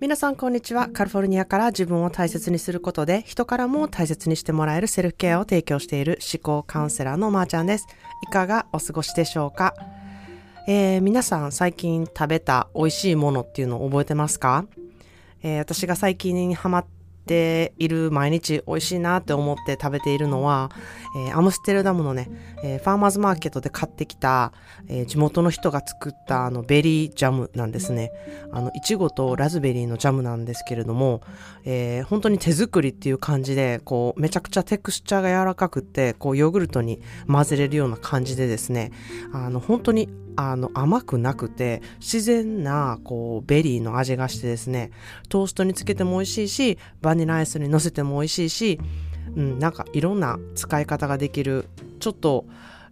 皆さんこんにちは。カリフォルニアから自分を大切にすることで人からも大切にしてもらえるセルフケアを提供している思考カウンセラーのまーちゃんです。いかがお過ごしでしょうか、えー、皆さん最近食べた美味しいものっていうのを覚えてますか、えー、私が最近にハマっている毎日美味しいなって思って食べているのは、えー、アムステルダムのね、えー、ファーマーズマーケットで買ってきた、えー、地元の人が作ったあのベリージャムなんですね。あの、いちごとラズベリーのジャムなんですけれども、えー、本当に手作りっていう感じで、こう、めちゃくちゃテクスチャーが柔らかくって、こう、ヨーグルトに混ぜれるような感じでですね、あの、本当にあの甘くなくて自然なこうベリーの味がしてですねトーストにつけても美味しいしバニラアイスに乗せても美味しいし、うん、なんかいろんな使い方ができるちょっと、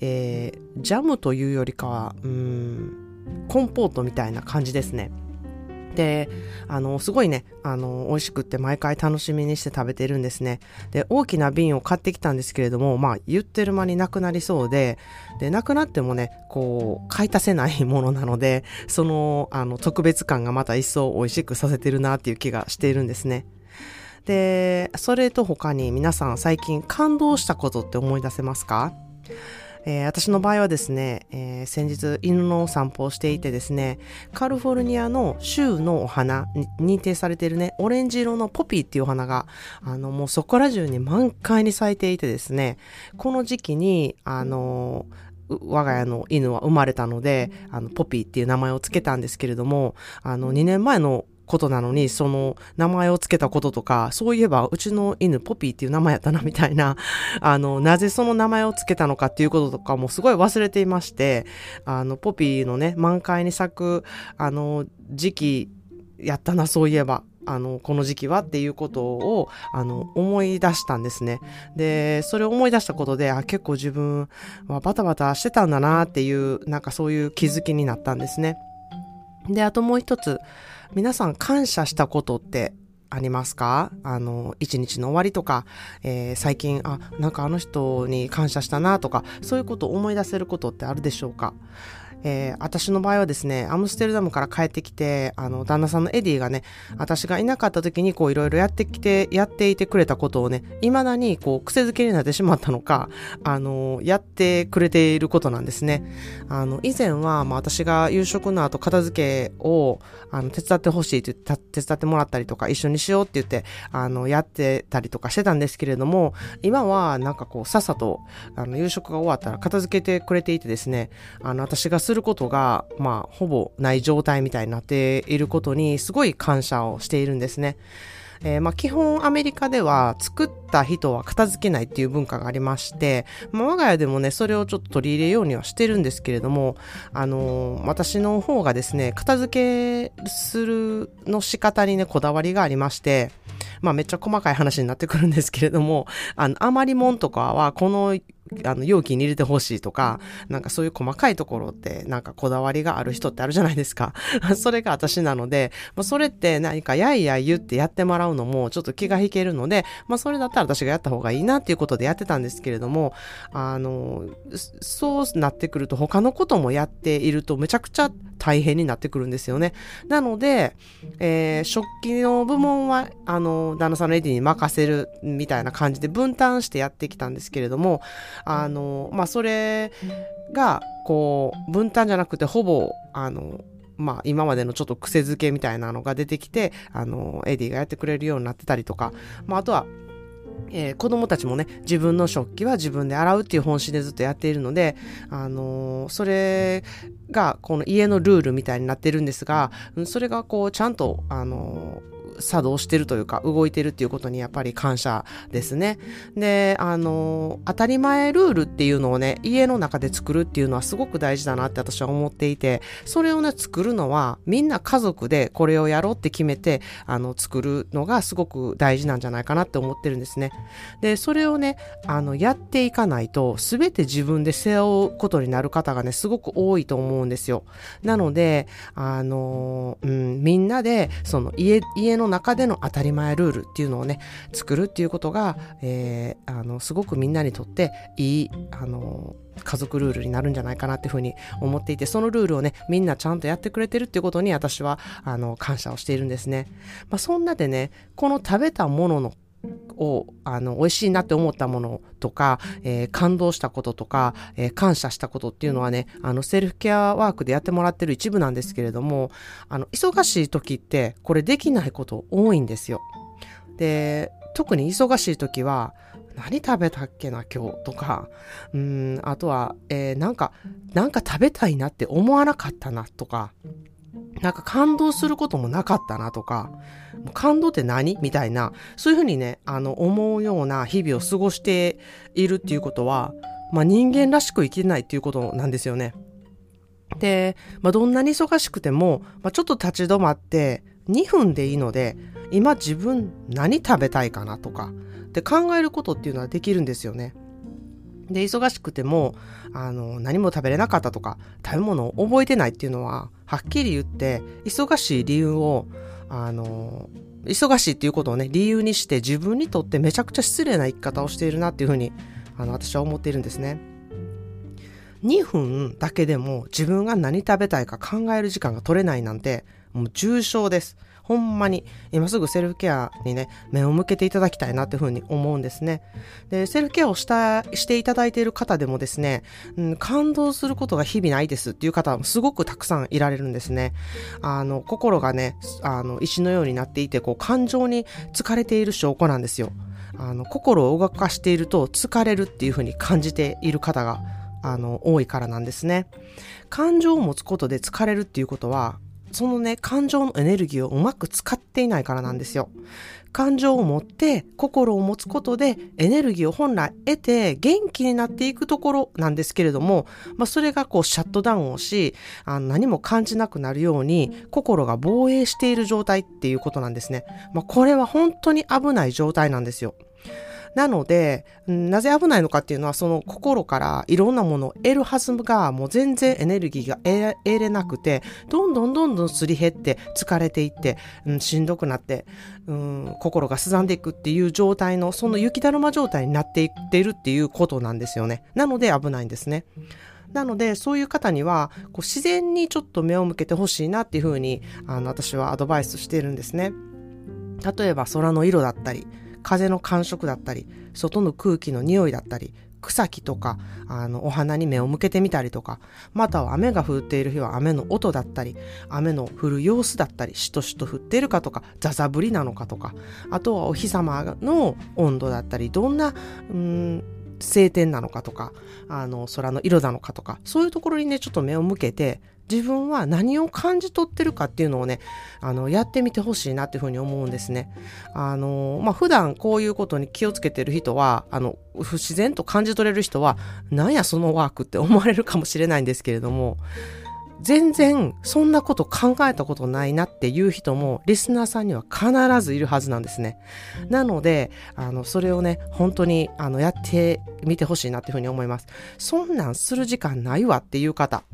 えー、ジャムというよりかはうんコンポートみたいな感じですねで、あの、すごいね、あの、美味しくって毎回楽しみにして食べてるんですね。で、大きな瓶を買ってきたんですけれども、まあ、言ってる間になくなりそうで、で、なくなってもね、こう、買い足せないものなので、その、あの、特別感がまた一層美味しくさせてるなっていう気がしているんですね。で、それと他に皆さん最近感動したことって思い出せますか？えー、私の場合はですね、えー、先日犬の散歩をしていてですね、カリフォルニアの州のお花に認定されているね、オレンジ色のポピーっていうお花が、あの、もうそこら中に満開に咲いていてですね、この時期に、あの我が家の犬は生まれたので、あの、ポピーっていう名前を付けたんですけれども、あの、2年前のことなのに、その名前を付けたこととか、そういえばうちの犬ポピーっていう名前やったなみたいな、あの、なぜその名前を付けたのかっていうこととかもすごい忘れていまして、あの、ポピーのね、満開に咲く、あの、時期やったな、そういえば。あの、この時期はっていうことを、あの、思い出したんですね。で、それを思い出したことで、あ、結構自分はバタバタしてたんだなっていう、なんかそういう気づきになったんですね。で、あともう一つ、皆さん感謝したことってありますか？あの、一日の終わりとか、えー、最近、あ、なんかあの人に感謝したなとか、そういうことを思い出せることってあるでしょうか？えー、私の場合はですね、アムステルダムから帰ってきて、あの、旦那さんのエディがね、私がいなかった時にこういろいろやってきて、やっていてくれたことをね、未だにこう癖づけになってしまったのか、あの、やってくれていることなんですね。あの、以前は、まあ私が夕食の後片付けを、あの、手伝ってほしいって言って、手伝ってもらったりとか、一緒にしようって言って、あの、やってたりとかしてたんですけれども、今はなんかこう、さっさと、あの、夕食が終わったら片付けてくれていてですね、あの、私がすすることが、まあ、ほぼない状態みたいになっていることに、すごい感謝をしているんですね。えー、まあ、基本アメリカでは作った人は片付けないっていう文化がありまして、まあ、我が家でもね、それをちょっと取り入れようにはしてるんですけれども、あのー、私の方がですね、片付けするの仕方にね、こだわりがありまして、まあめっちゃ細かい話になってくるんですけれども、あの、余りもんとかは、このあの、容器に入れてほしいとか、なんかそういう細かいところって、なんかこだわりがある人ってあるじゃないですか。それが私なので、まあ、それって何かやいや言ってやってもらうのもちょっと気が引けるので、まあ、それだったら私がやった方がいいなっていうことでやってたんですけれども、あの、そうなってくると他のこともやっているとめちゃくちゃ大変になってくるんですよね。なので、えー、食器の部門は、あの、旦那さんのエディに任せるみたいな感じで分担してやってきたんですけれども、あの、まあ、それが、こう、分担じゃなくて、ほぼ、あの、まあ、今までのちょっと癖づけみたいなのが出てきて、あの、エディがやってくれるようになってたりとか、まあ、あとは、えー、子供たちもね、自分の食器は自分で洗うっていう方針でずっとやっているので、あのー、それがこの家のルールみたいになってるんですが、それがこうちゃんと、あのー作動してるというか、動いてるっていうことにやっぱり感謝ですね。で、あの、当たり前ルールっていうのをね、家の中で作るっていうのはすごく大事だなって私は思っていて、それをね、作るのはみんな家族でこれをやろうって決めて、あの、作るのがすごく大事なんじゃないかなって思ってるんですね。で、それをね、あの、やっていかないと、すべて自分で背負うことになる方がね、すごく多いと思うんですよ。なので、あの、うん、みんなで、その家、家のの中での当たり前ルールっていうのをね、作るっていうことが、えー、あの、すごくみんなにとっていい、あの、家族ルールになるんじゃないかなっていうふうに思っていて、そのルールをね、みんなちゃんとやってくれてるっていうことに私は、あの、感謝をしているんですね。まあ、そんなでね、この食べたもののを、あの、美味しいなって思ったものとか、えー、感動したこととか、えー、感謝したことっていうのはね、あの、セルフケアワークでやってもらってる一部なんですけれども、あの、忙しい時って、これできないこと多いんですよ。で、特に忙しい時は、何食べたっけな今日とか、うん、あとは、えー、なんか、なんか食べたいなって思わなかったなとか、なんか感動することもなかったなとか、感動って何みたいな、そういうふうにね、あの、思うような日々を過ごしているっていうことは、まあ人間らしく生きないっていうことなんですよね。で、まあどんなに忙しくても、まあちょっと立ち止まって2分でいいので、今自分何食べたいかなとか、って考えることっていうのはできるんですよね。で、忙しくても、あの、何も食べれなかったとか、食べ物を覚えてないっていうのは、はっきり言って、忙しい理由を、あの、忙しいっていうことをね、理由にして自分にとってめちゃくちゃ失礼な生き方をしているなっていうふうに、あの、私は思っているんですね。2分だけでも自分が何食べたいか考える時間が取れないなんて、もう重症です。ほんまに今すぐセルフケアにね、目を向けていただきたいなっていうふうに思うんですね。で、セルフケアをした、していただいている方でもですね、うん、感動することが日々ないですっていう方もすごくたくさんいられるんですね。あの、心がね、あの、石のようになっていて、こう、感情に疲れている証拠なんですよ。あの、心を動かしていると疲れるっていうふうに感じている方があの、多いからなんですね。感情を持つことで疲れるっていうことは、そのね、感情のエネルギーをうまく使っていないからなんですよ。感情を持って心を持つことでエネルギーを本来得て元気になっていくところなんですけれども、まあそれがこうシャットダウンをし、あの何も感じなくなるように心が防衛している状態っていうことなんですね。まあこれは本当に危ない状態なんですよ。なので、なぜ危ないのかっていうのは、その心からいろんなものを得るはずが、もう全然エネルギーが得れなくて、どんどんどんどんすり減って、疲れていって、うん、しんどくなって、うん、心がすざんでいくっていう状態の、その雪だるま状態になっていってるっていうことなんですよね。なので危ないんですね。なので、そういう方には、こう自然にちょっと目を向けてほしいなっていうふうに、あの、私はアドバイスしてるんですね。例えば空の色だったり、風の感触だったり、外の空気の匂いだったり、草木とか、あの、お花に目を向けてみたりとか、または雨が降っている日は雨の音だったり、雨の降る様子だったり、しとしと降っているかとか、ザザ降りなのかとか、あとはお日様の温度だったり、どんな、うん、晴天なのかとか、あの、空の色なのかとか、そういうところにね、ちょっと目を向けて、自分は何を感じ取ってるかっていうのをね、あの、やってみてほしいなっていうふうに思うんですね。あの、まあ、普段こういうことに気をつけてる人は、あの、不自然と感じ取れる人は、なんやそのワークって思われるかもしれないんですけれども、全然そんなこと考えたことないなっていう人もリスナーさんには必ずいるはずなんですね。なので、あの、それをね、本当にあのやってみてほしいなっていうふうに思います。そんなんする時間ないわっていう方、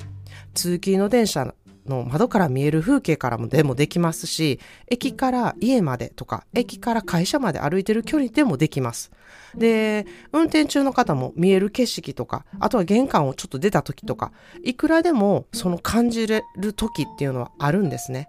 通勤の電車の窓から見える風景からもでもできますし、駅から家までとか、駅から会社まで歩いてる距離でもできます。で、運転中の方も見える景色とか、あとは玄関をちょっと出た時とか、いくらでもその感じれる時っていうのはあるんですね。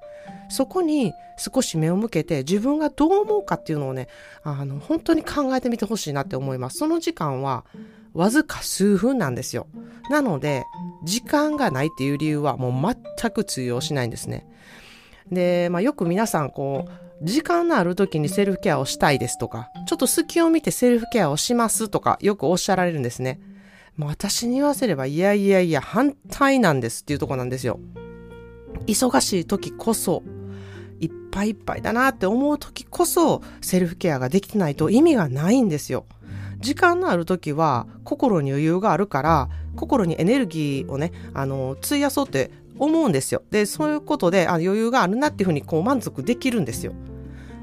そこに少し目を向けて自分がどう思うかっていうのをね、あの、本当に考えてみてほしいなって思います。その時間は、わずか数分なんですよ。なので、時間がないっていう理由はもう全く通用しないんですね。で、まあ、よく皆さんこう、時間のある時にセルフケアをしたいですとか、ちょっと隙を見てセルフケアをしますとか、よくおっしゃられるんですね。まあ、私に言わせれば、いやいやいや、反対なんですっていうとこなんですよ。忙しい時こそ、いっぱいいっぱいだなって思う時こそ、セルフケアができてないと意味がないんですよ。時間のある時は心に余裕があるから心にエネルギーをねあの費やそうって思うんですよでそういうことであ余裕があるなっていうふうにこう満足できるんですよ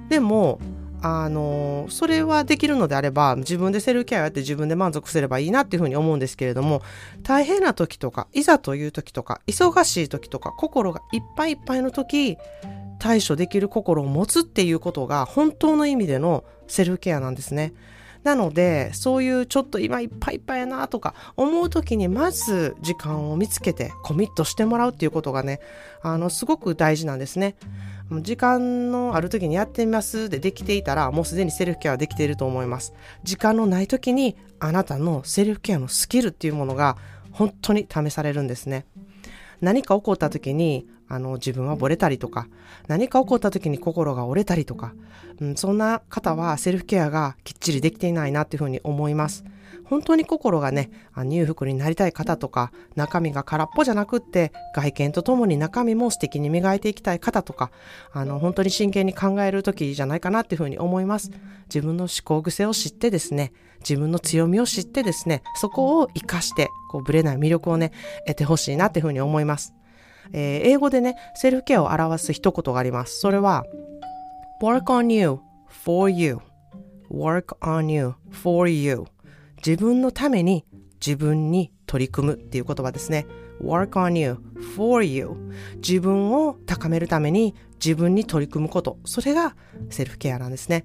でもあのそれはできるのであれば自分でセルフケアやって自分で満足すればいいなっていうふうに思うんですけれども大変な時とかいざという時とか忙しい時とか心がいっぱいいっぱいの時対処できる心を持つっていうことが本当の意味でのセルフケアなんですね。なので、そういうちょっと今いっぱいいっぱいやなとか思う時にまず時間を見つけてコミットしてもらうっていうことがね、あの、すごく大事なんですね。時間のある時にやってみますでできていたらもうすでにセルフケアはできていると思います。時間のない時にあなたのセルフケアのスキルっていうものが本当に試されるんですね。何か起こった時にあの自分はボレたりとか何か起こった時に心が折れたりとか、うん、そんな方はセルフケアがきっちりできていないなっていうふうに思います。本当に心がね、裕福になりたい方とか、中身が空っぽじゃなくって、外見とともに中身も素敵に磨いていきたい方とか、あの、本当に真剣に考える時じゃないかなっていうふうに思います。自分の思考癖を知ってですね、自分の強みを知ってですね、そこを活かして、こう、ぶれない魅力をね、得てほしいなっていうふうに思います。えー、英語でね、セルフケアを表す一言があります。それは、work on you, for you. work on you, for you. 自分のために自分に取り組むっていう言葉ですね。work on you, for you. 自分を高めるために自分に取り組むこと。それがセルフケアなんですね。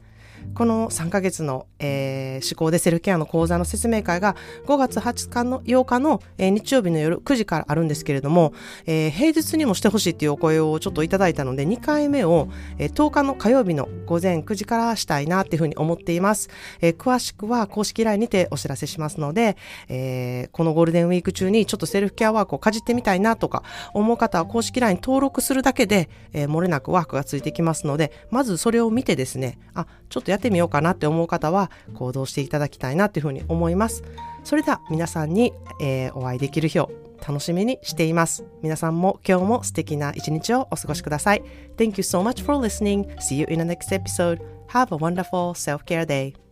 この3ヶ月の、えー、思考でセルフケアの講座の説明会が5月20日の8日の、えー、日曜日の夜9時からあるんですけれども、えー、平日にもしてほしいっていうお声をちょっといただいたので2回目を、えー、10日の火曜日の午前9時からしたいなっていうふうに思っています。えー、詳しくは公式 LINE にてお知らせしますので、えー、このゴールデンウィーク中にちょっとセルフケアワークをかじってみたいなとか思う方は公式 LINE 登録するだけで、えー、漏れなくワークがついてきますので、まずそれを見てですね、あ、ちょっとやってみようかなって思う方は行動していただきたいなっていうふうに思います。それでは皆さんに、えー、お会いできる日を楽しみにしています。皆さんも今日も素敵な一日をお過ごしください。Thank you so much for listening. See you in the next episode. Have a wonderful self-care day.